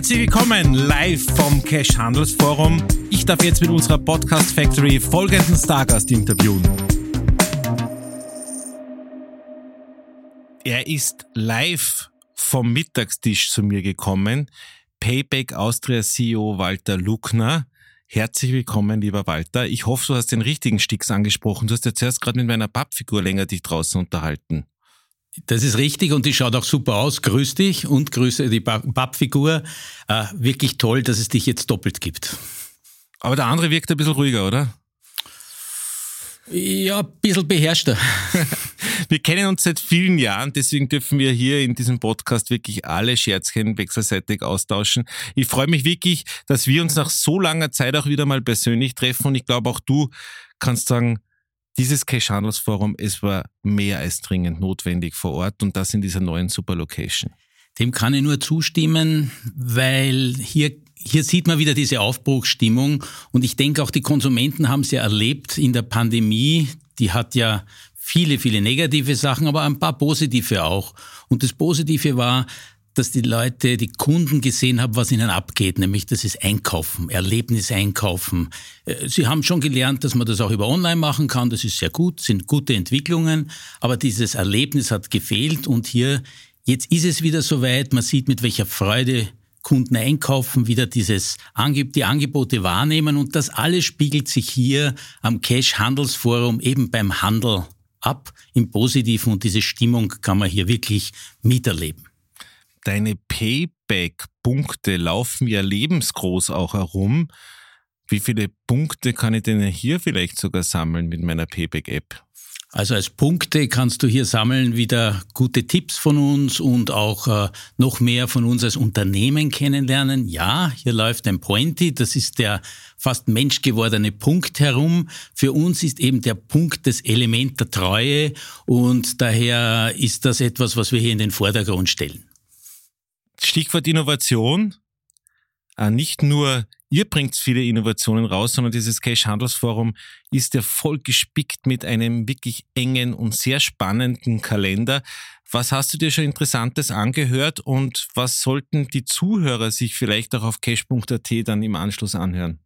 Herzlich willkommen live vom Cash Handelsforum. Ich darf jetzt mit unserer Podcast Factory folgenden Stargast interviewen. Er ist live vom Mittagstisch zu mir gekommen. Payback Austria CEO Walter Luckner. Herzlich willkommen, lieber Walter. Ich hoffe, du hast den richtigen Sticks angesprochen. Du hast ja zuerst gerade mit meiner Pappfigur länger dich draußen unterhalten. Das ist richtig und die schaut auch super aus. Grüß dich und grüße die Pappfigur. Äh, wirklich toll, dass es dich jetzt doppelt gibt. Aber der andere wirkt ein bisschen ruhiger, oder? Ja, ein bisschen beherrschter. Wir kennen uns seit vielen Jahren, deswegen dürfen wir hier in diesem Podcast wirklich alle Scherzchen wechselseitig austauschen. Ich freue mich wirklich, dass wir uns nach so langer Zeit auch wieder mal persönlich treffen und ich glaube auch du kannst sagen, dieses Cash Handelsforum, es war mehr als dringend notwendig vor Ort und das in dieser neuen Superlocation. Dem kann ich nur zustimmen, weil hier hier sieht man wieder diese Aufbruchsstimmung und ich denke auch die Konsumenten haben es ja erlebt in der Pandemie. Die hat ja viele, viele negative Sachen, aber ein paar positive auch. Und das Positive war, dass die Leute, die Kunden gesehen haben, was ihnen abgeht, nämlich das ist Einkaufen, Erlebnis einkaufen. Äh, sie haben schon gelernt, dass man das auch über Online machen kann, das ist sehr gut, sind gute Entwicklungen, aber dieses Erlebnis hat gefehlt und hier, jetzt ist es wieder soweit, man sieht, mit welcher Freude Kunden einkaufen, wieder dieses die Angebote wahrnehmen und das alles spiegelt sich hier am Cash Handelsforum eben beim Handel ab im Positiven und diese Stimmung kann man hier wirklich miterleben. Deine Payback-Punkte laufen ja lebensgroß auch herum. Wie viele Punkte kann ich denn hier vielleicht sogar sammeln mit meiner Payback-App? Also als Punkte kannst du hier sammeln wieder gute Tipps von uns und auch äh, noch mehr von uns als Unternehmen kennenlernen. Ja, hier läuft ein Pointy, das ist der fast menschgewordene Punkt herum. Für uns ist eben der Punkt das Element der Treue und daher ist das etwas, was wir hier in den Vordergrund stellen. Stichwort Innovation. Äh, nicht nur Ihr bringt viele Innovationen raus, sondern dieses Cash Handelsforum ist ja voll gespickt mit einem wirklich engen und sehr spannenden Kalender. Was hast du dir schon Interessantes angehört und was sollten die Zuhörer sich vielleicht auch auf cash.at dann im Anschluss anhören?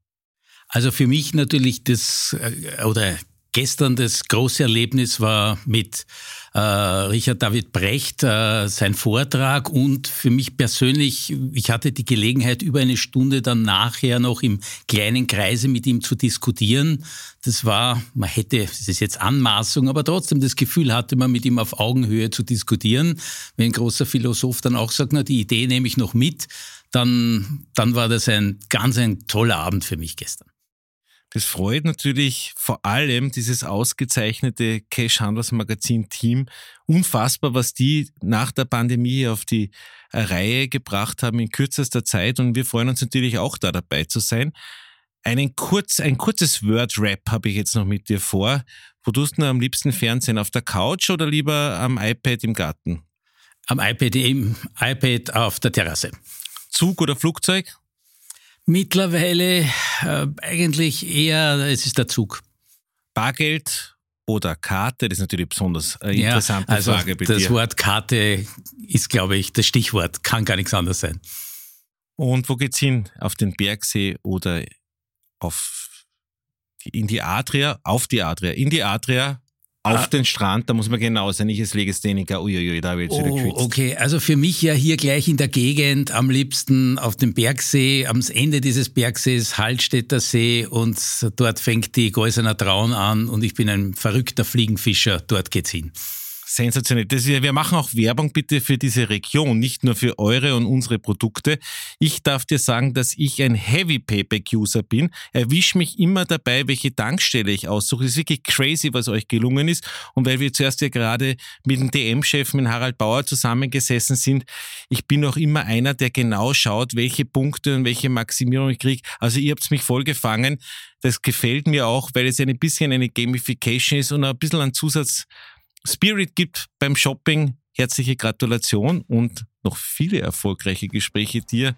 Also für mich natürlich das, äh, oder Gestern das große Erlebnis war mit äh, Richard David Brecht, äh, sein Vortrag und für mich persönlich, ich hatte die Gelegenheit, über eine Stunde dann nachher noch im kleinen Kreise mit ihm zu diskutieren. Das war, man hätte, das ist jetzt Anmaßung, aber trotzdem das Gefühl hatte man, mit ihm auf Augenhöhe zu diskutieren. Wenn ein großer Philosoph dann auch sagt, na, die Idee nehme ich noch mit, dann, dann war das ein ganz ein toller Abend für mich gestern. Das freut natürlich vor allem dieses ausgezeichnete Cash Handelsmagazin Team. Unfassbar, was die nach der Pandemie auf die äh, Reihe gebracht haben in kürzester Zeit. Und wir freuen uns natürlich auch da dabei zu sein. Einen kurz, ein kurzes Word-Rap habe ich jetzt noch mit dir vor. Wo tust du am liebsten Fernsehen? Auf der Couch oder lieber am iPad im Garten? Am iPad im iPad auf der Terrasse. Zug oder Flugzeug? Mittlerweile äh, eigentlich eher, es ist der Zug. Bargeld oder Karte, das ist natürlich besonders eine interessante ja, also Frage bei das dir. Wort Karte ist, glaube ich, das Stichwort, kann gar nichts anderes sein. Und wo geht's hin? Auf den Bergsee oder auf die, in die Adria? Auf die Adria. In die Adria auf ah. den Strand, da muss man genau sein. Ich als Legastheniker, uiuiui, da habe ich jetzt wieder oh, Okay, also für mich ja hier gleich in der Gegend, am liebsten auf dem Bergsee, am Ende dieses Bergsees, Hallstätter See und dort fängt die Geusener Traun an und ich bin ein verrückter Fliegenfischer, dort geht's hin. Sensationell. Das, wir machen auch Werbung bitte für diese Region, nicht nur für eure und unsere Produkte. Ich darf dir sagen, dass ich ein Heavy Payback-User bin. Erwisch mich immer dabei, welche Tankstelle ich aussuche. Es ist wirklich crazy, was euch gelungen ist. Und weil wir zuerst ja gerade mit dem DM-Chef, mit Harald Bauer zusammengesessen sind, ich bin auch immer einer, der genau schaut, welche Punkte und welche Maximierung ich kriege. Also ihr habt mich voll gefangen. Das gefällt mir auch, weil es ein bisschen eine Gamification ist und ein bisschen ein Zusatz Spirit gibt beim Shopping. Herzliche Gratulation und noch viele erfolgreiche Gespräche dir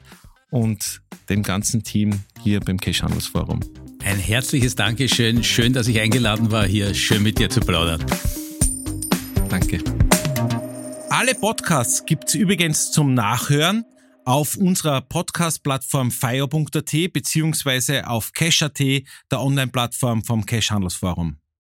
und dem ganzen Team hier beim Cash Handelsforum. Ein herzliches Dankeschön. Schön, dass ich eingeladen war, hier schön mit dir zu plaudern. Danke. Alle Podcasts gibt es übrigens zum Nachhören auf unserer Podcast-Plattform fire.at beziehungsweise auf Cash.at, der Online-Plattform vom Cash-Handelsforum.